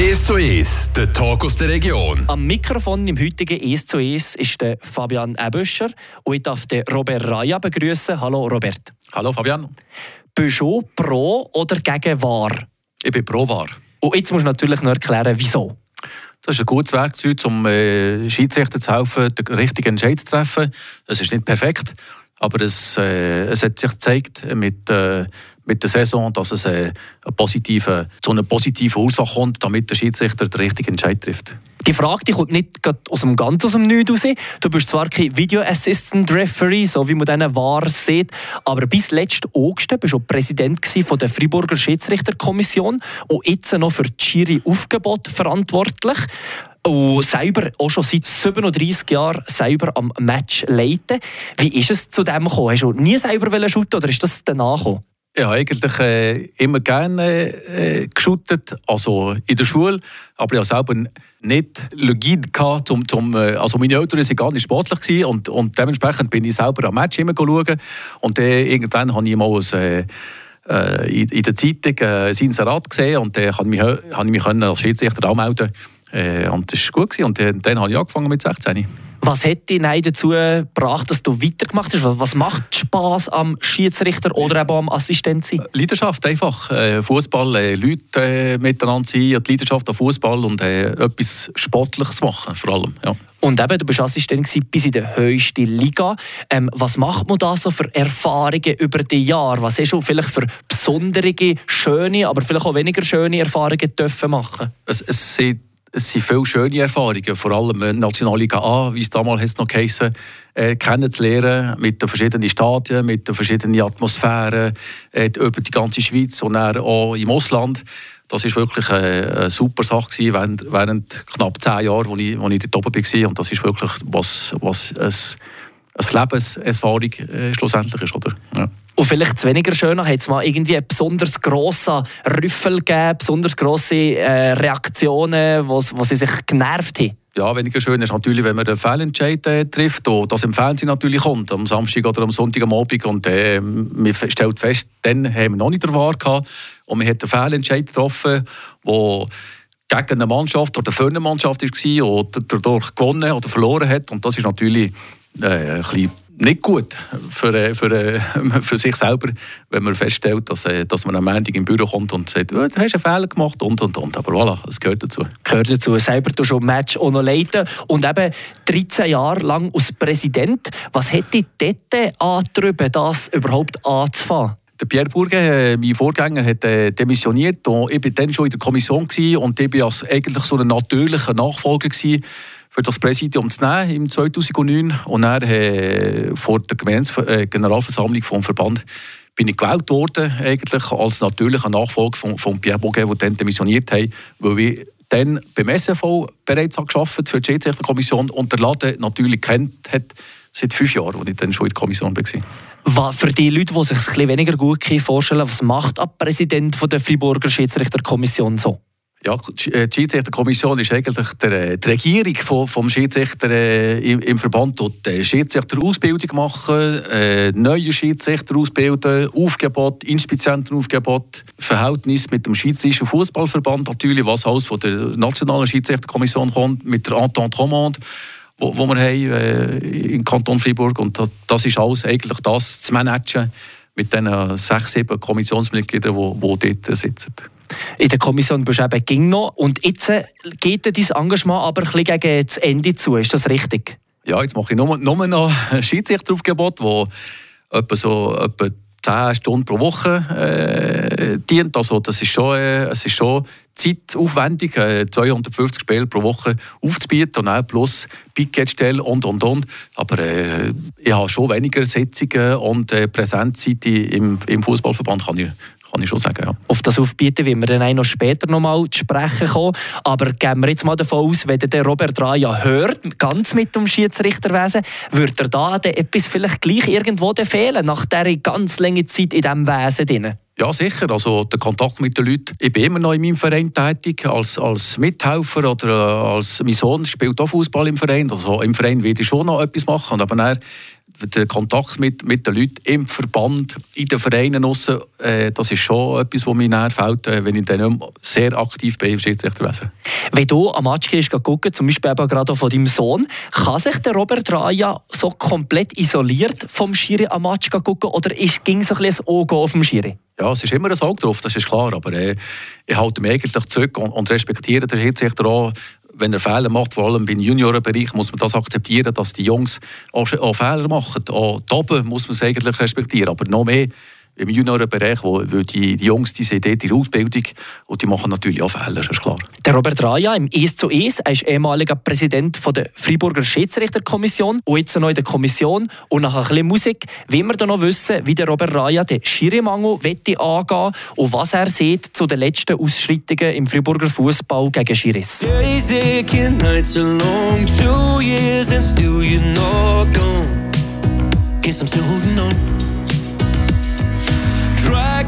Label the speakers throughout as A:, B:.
A: 1 zu 1, der Talk aus der Region.
B: Am Mikrofon im heutigen 1 zu 1 ist der Fabian Ebüscher und ich darf den Robert Raya begrüßen. Hallo Robert.
C: Hallo Fabian.
B: Bist du pro oder gegen VAR?
C: Ich bin pro VAR.
B: Und jetzt musst du natürlich noch erklären, wieso.
C: Das ist ein gutes Werkzeug, um äh, Schiedsrichter zu helfen, den richtigen Entscheid zu treffen. Es ist nicht perfekt, aber es, äh, es hat sich gezeigt mit, äh, mit der Saison, dass es äh, eine positive, zu einer positiven Ursache kommt, damit der Schiedsrichter den richtigen Entscheid trifft.
B: Die Frage die kommt nicht aus dem ganz aus dem Nichts raus. Du bist zwar kein Video Assistant Referee, so wie man diesen wahr sieht, aber bis letzten August bist du Präsident von der Freiburger Schiedsrichterkommission und jetzt noch für die Schiri-Aufgebot verantwortlich und selber auch schon seit 37 Jahren selber am Match leiten. Wie ist es zu dem gekommen? Hast du nie selber shooten oder ist das danach gekommen?
C: Ich habe eigentlich äh, immer gerne äh, geshootet, also in der Schule, aber ich habe selber nicht Logid zum, zum, äh, also meine Eltern waren gar nicht sportlich und, und dementsprechend bin ich selber am Match immer schauen und äh, irgendwann habe ich mal ein, äh, in, in der Zeitung äh, ein Inserat gesehen und dann äh, konnte ich mich, ich mich als Schiedsrichter anmelden äh, und das war gut gewesen. und äh, dann habe ich angefangen mit 16.
B: Was hat dich dazu gebracht, dass du weitergemacht hast? Was macht Spaß am Schiedsrichter oder eben am Assistent sein?
C: Leidenschaft einfach. Äh, Fußball, äh, Leute äh, miteinander sein, die Leidenschaft am Fußball und etwas Sportliches machen, vor allem. Ja.
B: Und eben, du bist Assistent bis in der höchsten Liga. Ähm, was macht man da so für Erfahrungen über die Jahre? Was hast du vielleicht für besondere, schöne, aber vielleicht auch weniger schöne Erfahrungen dürfen machen?
C: Es, es sind es sind viele schöne Erfahrungen, vor allem äh, Nationalliga A, wie es damals noch geheißen, äh, kennenzulernen, mit den verschiedenen Stadien, mit den verschiedenen Atmosphären, äh, über die ganze Schweiz und dann auch im Ausland. Das war wirklich eine, eine super Sache gewesen, während, während knapp zehn Jahren, als ich, ich dort oben war. Und das ist wirklich was, was ein, eine Lebenserfahrung äh, schlussendlich ist. Oder? Ja.
B: Und vielleicht weniger schön, hat es mal irgendwie einen besonders grossen Rüffel gegeben, besonders grosse äh, Reaktionen, wo, wo sie sich genervt haben?
C: Ja, weniger schön ist natürlich, wenn man einen Fehlentscheid äh, trifft, und das im Fernsehen natürlich kommt, am Samstag oder am Sonntag am Abend. Und äh, man stellt fest, dann haben wir noch nicht der Wahr gehabt. Und man hat einen Fehlentscheid getroffen, der gegen eine Mannschaft oder für eine Mannschaft war und dadurch gewonnen oder verloren hat. Und das ist natürlich ein bisschen nicht gut für, äh, für, äh, für sich selber, wenn man feststellt, dass, äh, dass man am Montag im Büro kommt und sagt, oh, du hast einen Fehler gemacht und und und. Aber voilà, das gehört dazu.
B: Gehört dazu. Selber du schon ein Match auch noch leiten und eben 13 Jahre lang als Präsident. Was hätte dort angetrieben, das überhaupt anzufangen?
C: Der Pierre Burger, mein Vorgänger, hat demissioniert. Und ich war dann schon in der Kommission und ich war eigentlich so ein natürlicher Nachfolger gewesen für das Präsidium zu nehmen im 2009 und dann äh, vor der Gemeins äh, Generalversammlung vom Verband bin ich gewählt worden eigentlich als natürlicher Nachfolger von, von Pierre Boget, der dann demissioniert hat, weil ich dann beim SFV bereits gearbeitet für die Schiedsrichterkommission und der Laden natürlich kennt hat seit fünf Jahren, als ich dann schon in der Kommission
B: war. Für die Leute, die sich ein bisschen weniger gut vorstellen was macht ein Präsident der Freiburger Schiedsrichterkommission so?
C: Ja, äh, die Schiedsrichterkommission ist eigentlich der, äh, die Regierung vom, vom Schiedsrichter äh, im, im Verband. Dort äh, Schiedsrichterausbildung machen, äh, neue Schiedsrichter ausbilden, Aufgebot, Inspizientenaufgebot, Verhältnis mit dem Schweizerischen Fußballverband natürlich, was alles von der nationalen Schiedsrichterkommission kommt, mit der Entente Romande wo, wo wir haben äh, im Kanton Freiburg und das, das ist alles eigentlich das zu managen mit den sechs, sieben Kommissionsmitgliedern, die dort sitzen.
B: In der Kommission bist du eben ging noch. Und jetzt äh, geht dein Engagement aber ein bisschen gegen das Ende zu. Ist das richtig?
C: Ja, jetzt mache ich nur, nur noch ein Schiedsrichteraufgebot, das etwa so etwa 10 Stunden pro Woche äh, dient. Also das ist schon, äh, es ist schon zeitaufwendig, äh, 250 Spiele pro Woche aufzubieten und auch plus Picketstelle und und und. Aber äh, ich habe schon weniger Sitzungen und äh, Präsenzzeit im, im Fußballverband kann ich kann ich schon sagen. Ja.
B: Auf das Aufbieten wie wir dann auch noch später noch mal zu sprechen kommen. Aber gehen wir jetzt mal davon aus, wenn der Robert Raya hört, ganz mit dem Schiedsrichterwesen, würde er da etwas vielleicht gleich irgendwo fehlen, nach dieser ganz langen Zeit in diesem Wesen drin?
C: Ja, sicher. Also der Kontakt mit den Leuten. Ich bin immer noch in meinem Verein tätig, als, als Mithelfer oder äh, als mein Sohn spielt auch Fußball im Verein. Also im Verein werde ich schon noch etwas machen. Aber dann der Kontakt mit, mit den Leuten im Verband, in den Vereinen aussen, äh, das ist schon etwas, was mir näher fällt, äh, wenn ich dann sehr aktiv bin im Schiedsrichterwesen.
D: Wenn du am Match gehst, gucken, zum Beispiel eben gerade von deinem Sohn, kann sich der Robert Raya so komplett isoliert vom Schiri am Match gucken oder ist, ging so ein bisschen das Auge auf dem Schiri?
C: Ja, es ist immer ein Auge drauf, das ist klar, aber äh, ich halte mich eigentlich zurück und, und respektiere den Schiedsrichter auch, wenn er Fehler macht, vor allem im Juniorenbereich, muss man das akzeptieren, dass die Jungs auch, Fehler machen. Auch oben muss man es eigentlich respektieren, aber noch mehr im Juniorenbereich, wo, wo die, die Jungs die sind dort in der Ausbildung und die machen natürlich auch Fehler, ist klar.
D: Der Robert Raya im ES zu ES, er ist ehemaliger Präsident von der Freiburger Schiedsrichterkommission und jetzt noch in der Kommission und nach ein bisschen Musik wollen wir dann noch wissen, wie der Robert Raya den Schirimangel angehen und was er sieht zu den letzten Ausschreitungen im Freiburger Fußball gegen Schiris. Days aching, nights are long, two years and still you're not gone. Guess I'm still holding on.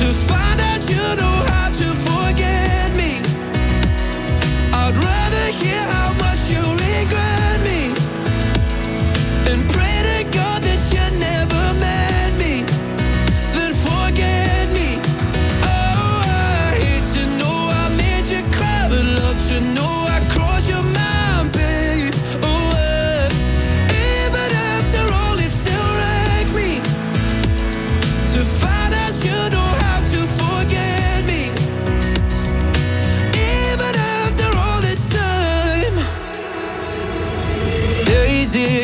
D: to find out you know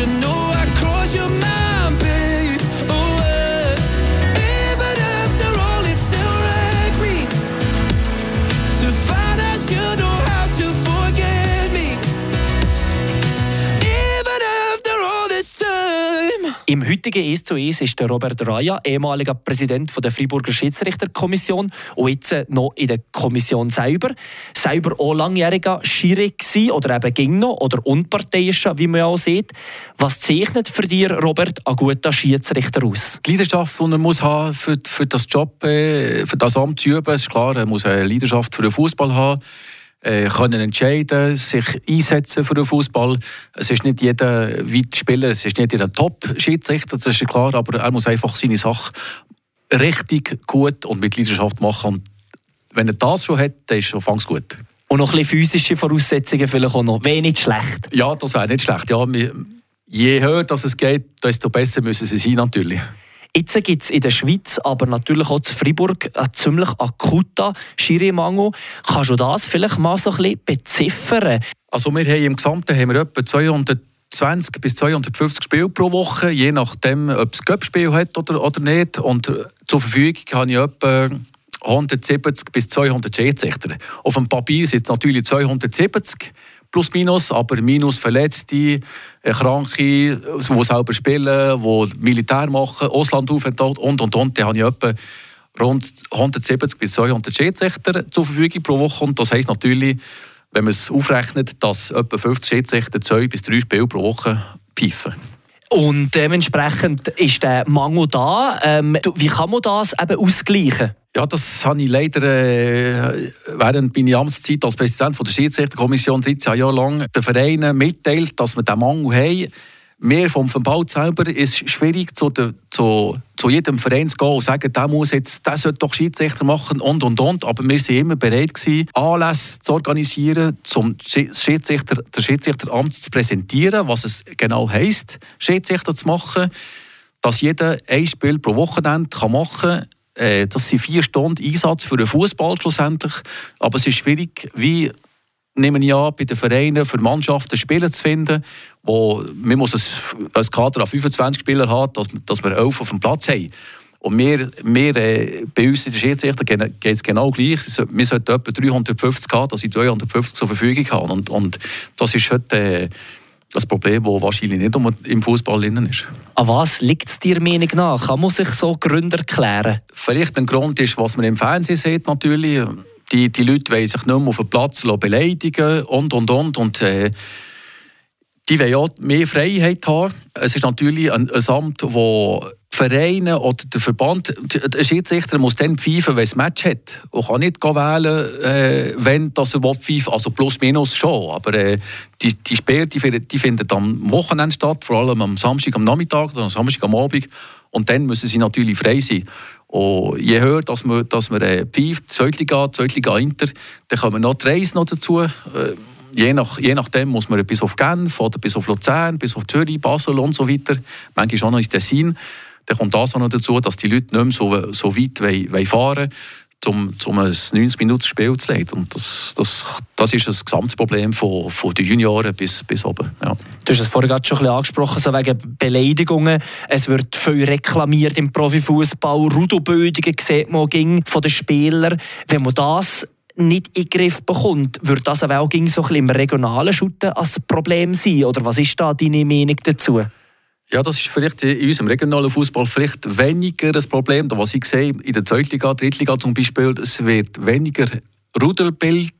D: should know Im heutigen «Es zu Es» ist der Robert Raya, ehemaliger Präsident der Freiburger Schiedsrichterkommission und jetzt noch in der Kommission selber. Selber auch langjähriger Schiri oder eben ging noch oder unparteiischer, wie man auch sieht. Was zeichnet für dich, Robert, ein guter Schiedsrichter aus?
C: Die Leidenschaft, die er muss haben für, für das Job, äh, für das Amt zu üben, ist klar. Er muss eine Leidenschaft für den Fußball haben äh, können entscheiden, sich einsetzen für den Fußball. Es ist nicht jeder Spieler, es ist nicht jeder Top-Schiedsrichter, das ist klar, aber er muss einfach seine Sache richtig gut und mit Leidenschaft machen. Und wenn er das schon hat, dann ist schon fangs gut.
D: Und noch ein bisschen physische Voraussetzungen vielleicht auch noch. Wäre nicht schlecht.
C: Ja, das wäre nicht schlecht. Ja, je höher dass es geht, desto besser müssen sie sein natürlich.
B: Jetzt gibt es in der Schweiz, aber natürlich auch in Freiburg, einen ziemlich akuter Schiri-Mangel. Kannst du das vielleicht mal so ein bisschen beziffern?
C: Also wir haben im Gesamten haben wir etwa 220 bis 250 Spiele pro Woche, je nachdem, ob es Göppspiel hat oder, oder nicht. Und äh, zur Verfügung habe ich etwa 170 bis 200 Schiedsrichter. Auf dem Papier sind es natürlich 270 plus minus, aber minus Verletzte, äh, Kranke, die selber spielen, die Militär machen, Auslandaufenthalt und und und. Da habe ich etwa rund 170 bis 200 Schiedsrichter zur Verfügung pro Woche und das heisst natürlich, wenn man es aufrechnet, dass etwa 50 Schiedsrichter zwei bis drei Spiele pro Woche pfeifen.
B: Und dementsprechend ist der Mangel da. Ähm, wie kann man das eben ausgleichen?
C: Ja, das habe ich leider äh, während meiner Amtszeit als Präsident von der Schiedsrichterkommission 13 Jahre lang den Vereinen mitteilt, dass wir diesen Mangel haben. Mehr vom Verband selber ist schwierig, zu, zu, zu jedem Verein zu gehen und sagen, der muss jetzt, der sollte doch Schiedsrichter machen und und und. Aber wir waren immer bereit gewesen, Anlässe zu organisieren, um Schiedsrichter, Schiedsrichteramt zu präsentieren, was es genau heisst, Schiedsrichter zu machen, dass jeder ein Spiel pro Wochenende machen kann äh, das sind vier Stunden Einsatz für einen Fußball schlussendlich. Aber es ist schwierig, wie nehmen ja bei den Vereinen für Mannschaften Spieler zu finden, wo man muss ein, ein Kader an 25 Spieler haben, dass, dass wir elf auf dem Platz haben. Und wir, wir äh, bei uns in der Schiedsrichter geht es genau gleich. Wir sollten etwa 350 haben, dass ich 250 zur Verfügung habe. Und, und das ist heute äh, das Problem, das wahrscheinlich nicht im Fußball ist.
B: An was liegt es dir Meinung nach? Kann man sich so Gründe erklären?
C: Vielleicht ein Grund ist, was man im Fernsehen sieht natürlich. Die, die Leute wollen sich nicht mehr auf dem Platz beleidigen und, und, und. und äh, die wollen auch mehr Freiheit haben. Es ist natürlich ein, ein Amt, das Vereine oder der Verband, der Schiedsrichter muss dann pfeifen, wenn es Match hat. Und kann nicht wählen, äh, wenn das er pfeifen Also plus minus schon. Aber äh, die, die Spiele die, die finden am Wochenende statt, vor allem am Samstag am Nachmittag oder am Samstag am Abend. Und dann müssen sie natürlich frei sein. Und je höher dass man, dass man äh, pfeift, Zeutliga, Zeutliga Inter, dann kommen noch die Reise noch dazu. Äh, je, nach, je nachdem muss man bis auf Genf oder bis auf Luzern, bis auf Zürich, Basel und so weiter. Manchmal auch noch ins Tessin dann kommt das auch noch dazu, dass die Leute nicht mehr so, so weit wollen, fahren wollen, um, um ein 90-Minuten-Spiel zu leiten. Und das, das, das ist das Gesamtproblem von, von den Junioren bis, bis oben. Ja.
B: Du hast es vorhin gerade schon ein bisschen angesprochen, so wegen Beleidigungen. Es wird viel reklamiert im Profifußball. Rudobödungen sieht man ging von den Spielern. Wenn man das nicht in den Griff bekommt, würde das auch so ein bisschen im regionalen Schutten als Problem sein? Oder was ist da deine Meinung dazu?
C: Ja, das ist vielleicht in unserem regionalen Fußball vielleicht weniger das Problem. Was ich sehe, in der Zweitliga, Drittliga zum Beispiel, es wird weniger Rudel bildet,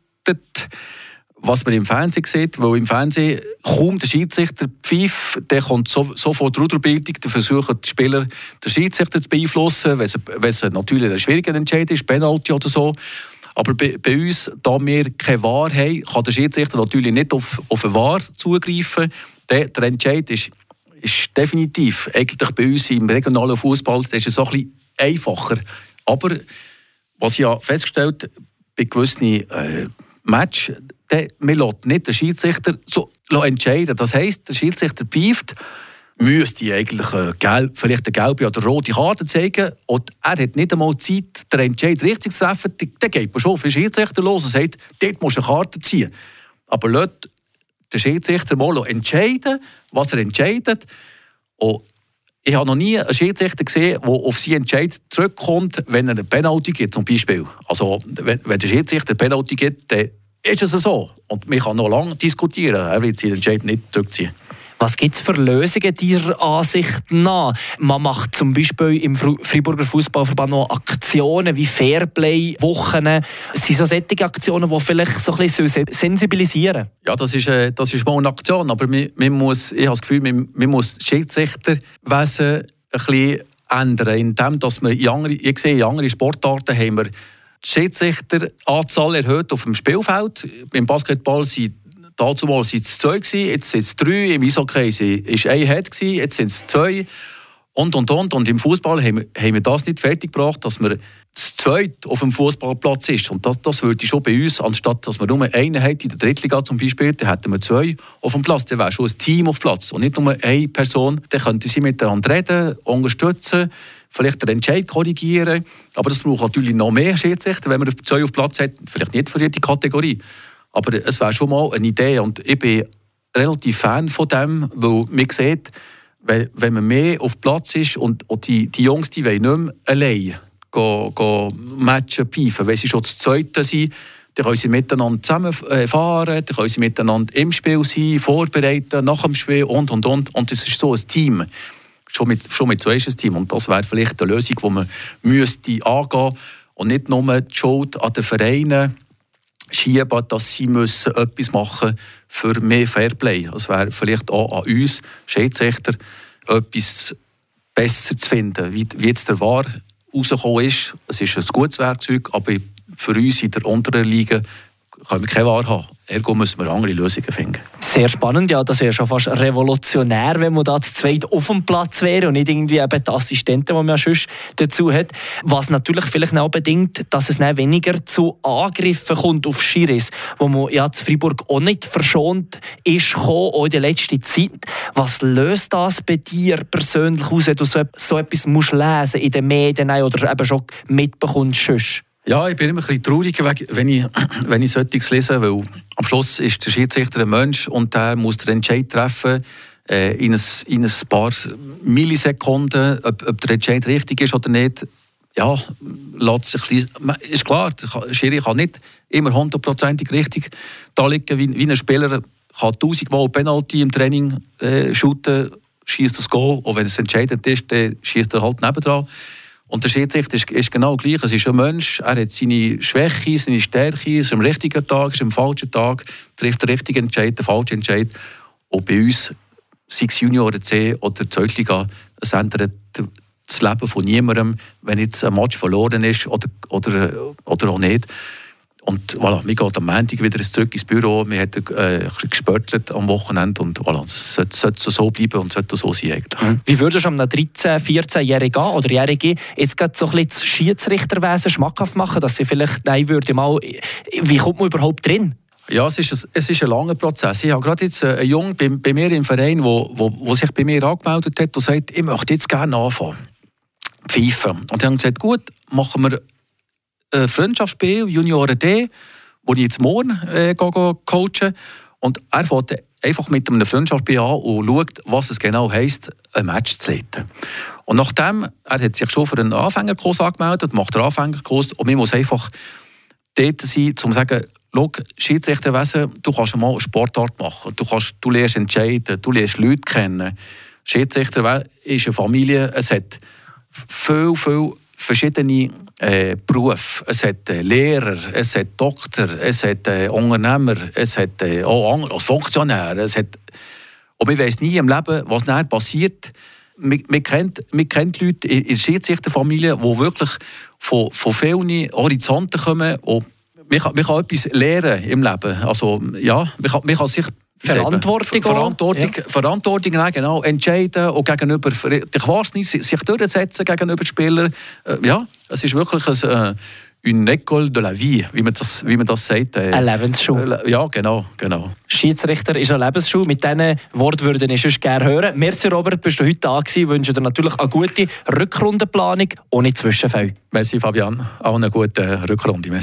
C: was man im Fernsehen sieht, weil im Fernsehen kaum der Schiedsrichter pfeift, der kommt so, sofort Ruderbildung, der versucht die Spieler, den Schiedsrichter zu beeinflussen, wenn es natürlich ein schwieriger Entscheid ist, Penalty oder so. Aber bei, bei, uns, da wir keine Wahr haben, kann der Schiedsrichter natürlich nicht auf, auf eine Wahr zugreifen. Der, der Entscheid ist ist definitiv eigentlich bei uns im regionalen Fußball ist es so ein bisschen einfacher. Aber was ich festgestellt bei gewissen äh, Matches, der, man lässt nicht den Schiedsrichter so entscheiden. Das heisst, der Schiedsrichter pfeift, müsste eigentlich äh, gelb, vielleicht eine gelbe oder rote Karte zeigen und er hat nicht einmal Zeit, den Entscheid richtig zu treffen. Dann geht man schon auf den Schiedsrichter los und sagt, dort muss eine Karte ziehen. Aber lässt der Schiedsrichter mal entscheiden, was er entscheidet. Und ich habe noch nie einen Schiedsrichter gesehen, der auf seinen Entscheid zurückkommt, wenn er eine Penalty gibt, zum Beispiel. Also, wenn, der Schiedsrichter eine Penalty gibt, dann ist es so. Und man kann noch lange diskutieren. Er wird seinen Entscheid nicht zurückziehen.
B: Was gibt es für Lösungen Ihrer Ansicht nach? Man macht zum Beispiel im Freiburger Fußballverband noch Aktionen wie Fairplay-Wochen. Das sind so solche Aktionen, die vielleicht so ein bisschen sensibilisieren
C: Ja, das ist, äh, das ist mal eine Aktion, aber man, man muss, ich habe das Gefühl, man, man muss Schiedsrichterwesen ein bisschen ändern, indem dass wir in andere, ich sehe, in anderen Sportarten haben wir die Schiedsrichteranzahl erhöht auf dem Spielfeld. Im Basketball sind Dazu waren es zwei, jetzt sind es drei. Im Eishockey war ein Head, jetzt sind es zwei. und, und, und. Und im Fußball haben, haben wir das nicht fertiggebracht, dass wir das Zweite auf dem Fußballplatz ist. Und das, das würde schon bei uns, anstatt dass wir nur eine hätten, in der Drittliga zum Beispiel, dann hätten wir zwei auf dem Platz. Dann wäre schon ein Team auf Platz und nicht nur eine Person. Dann könnte sie miteinander reden, unterstützen, vielleicht den Entscheid korrigieren. Aber das braucht natürlich noch mehr Schiedsrichter, wenn man zwei auf Platz hat. Vielleicht nicht für jede Kategorie. Aber es wäre schon mal eine Idee. Und ich bin relativ Fan von dem, weil man sieht, wenn man mehr auf Platz ist und, und die, die Jungs die wollen nicht mehr allein go, go matchen, pfeifen, wenn sie schon das Zweite sind, dann können sie miteinander zusammenfahren, dann können sie miteinander im Spiel sein, vorbereiten, nach dem Spiel und, und, und. Und es ist so ein Team. Schon mit, schon mit so ist ein Team. Und das wäre vielleicht eine Lösung, die man müsste angehen und nicht nur die Schuld an den Vereinen schieben, dass sie müssen etwas machen für mehr Fairplay. Es wäre vielleicht auch an uns, Schiedsrichter, etwas besser zu finden, wie, wie jetzt der Wahr rausgekommen ist. Es ist ein gutes Werkzeug, aber für uns in der unteren Liga können wir keine Wahr haben. Ergo müssen wir andere Lösungen finden.
B: Sehr spannend, ja. Das wäre schon fast revolutionär, wenn man da zu zweit auf dem Platz wäre und nicht irgendwie eben die Assistenten, die man ja sonst dazu hat. Was natürlich vielleicht auch bedingt, dass es dann weniger zu Angriffen kommt auf Schiris, wo man ja zu Freiburg auch nicht verschont ist, gekommen, auch in der letzten Zeit. Was löst das bei dir persönlich aus, wenn du so, so etwas musst lesen in den Medien oder eben schon mitbekommst? Sonst?
C: Ja, ich bin immer ein bisschen traurig, wenn ich, wenn ich solches lese, weil am Schluss ist der Schiedsrichter ein Mensch und der muss den Entscheid treffen äh, in, ein, in ein paar Millisekunden, ob, ob der Entscheid richtig ist oder nicht. Ja, lässt sich, ist klar, der Schiri kann nicht immer hundertprozentig richtig da liegen, wie, wie ein Spieler kann tausendmal Penalty im Training äh, shooten, schießt das Goal, und wenn es entscheidend ist, dann schießt er halt nebendran. Und der Schiedsrichter ist, ist, genau gleich. Es ist ein Mensch, er hat seine Schwäche, seine Stärke, ist am richtigen Tag, ist am falschen Tag, trifft den richtigen Entscheid, den falschen Entscheid. Und bei uns, sei es Junioren C oder Zweitliga, es ändert das Leben von niemandem, wenn jetzt ein Match verloren ist oder, oder, oder auch nicht. Und voilà, wir gehen am Montag wieder zurück ins Büro. Wir haben äh, gespörtelt am Wochenende und voilà, es sollte, sollte so bleiben und sollte so sein eigentlich.
B: Mhm. Wie würdest du einem 13-, 14-Jährigen oder Jährigen jetzt gerade so ein bisschen das Schiedsrichterwesen schmackhaft machen, dass sie vielleicht, nein, würde mal, wie kommt man überhaupt drin?
C: Ja, es ist, ein, es ist ein langer Prozess. Ich habe gerade jetzt einen Jungen bei, bei mir im Verein, der wo, wo, wo sich bei mir angemeldet hat und sagt, ich möchte jetzt gerne anfangen. Pfeifen. Und die haben gesagt, gut, machen wir ein Freundschaftsspiel, Junioren D, wo ich jetzt morgen äh, coachen Und er fängt einfach mit einem Freundschaftsspiel an und schaut, was es genau heisst, ein Match zu leiten. Und nachdem, er hat sich schon für einen Anfängerkurs angemeldet, macht einen Anfängerkurs und man muss einfach dort sein, um zu sagen, schau, Schiedsrichterwesen, du kannst mal eine Sportart machen, du, kannst, du lernst entscheiden, du lernst Leute kennen. Schiedsrichter ist eine Familie, es hat viel, viel verschiedene äh, Berufe. Es hat äh, Lehrer, es hat Doktor, es hat äh, Unternehmer, es hat äh, auch Funktionäre. Es hat, und man weiß nie im Leben, was nachher passiert. Man, kennt, man kennt Leute in der Schiedsrichterfamilie, die wirklich von, von vielen Horizonten kommen. Und man, kann, man kann etwas lernen im Leben. Also, ja, man, kann, man kann sich
B: Verantwortung,
C: Verantwortung, ja. Verantwortung nein, genau, entscheiden und gegenüber, ich weiß nicht, sich durchsetzen gegenüber Spielern. Äh, ja, es ist wirklich ein, äh, une école de la vie, wie man das, wie man das sagt.
B: Äh, eine Lebensschule.
C: Ja, genau, genau.
B: Schiedsrichter ist eine Lebensschule. Mit diesen Worten würde ich schon gerne hören. Merci Robert, bist du heute da gewesen. Ich wünsche dir natürlich eine gute Rückrundenplanung ohne Zwischenfälle.
C: Merci Fabian, auch eine gute Rückrunde. Merci.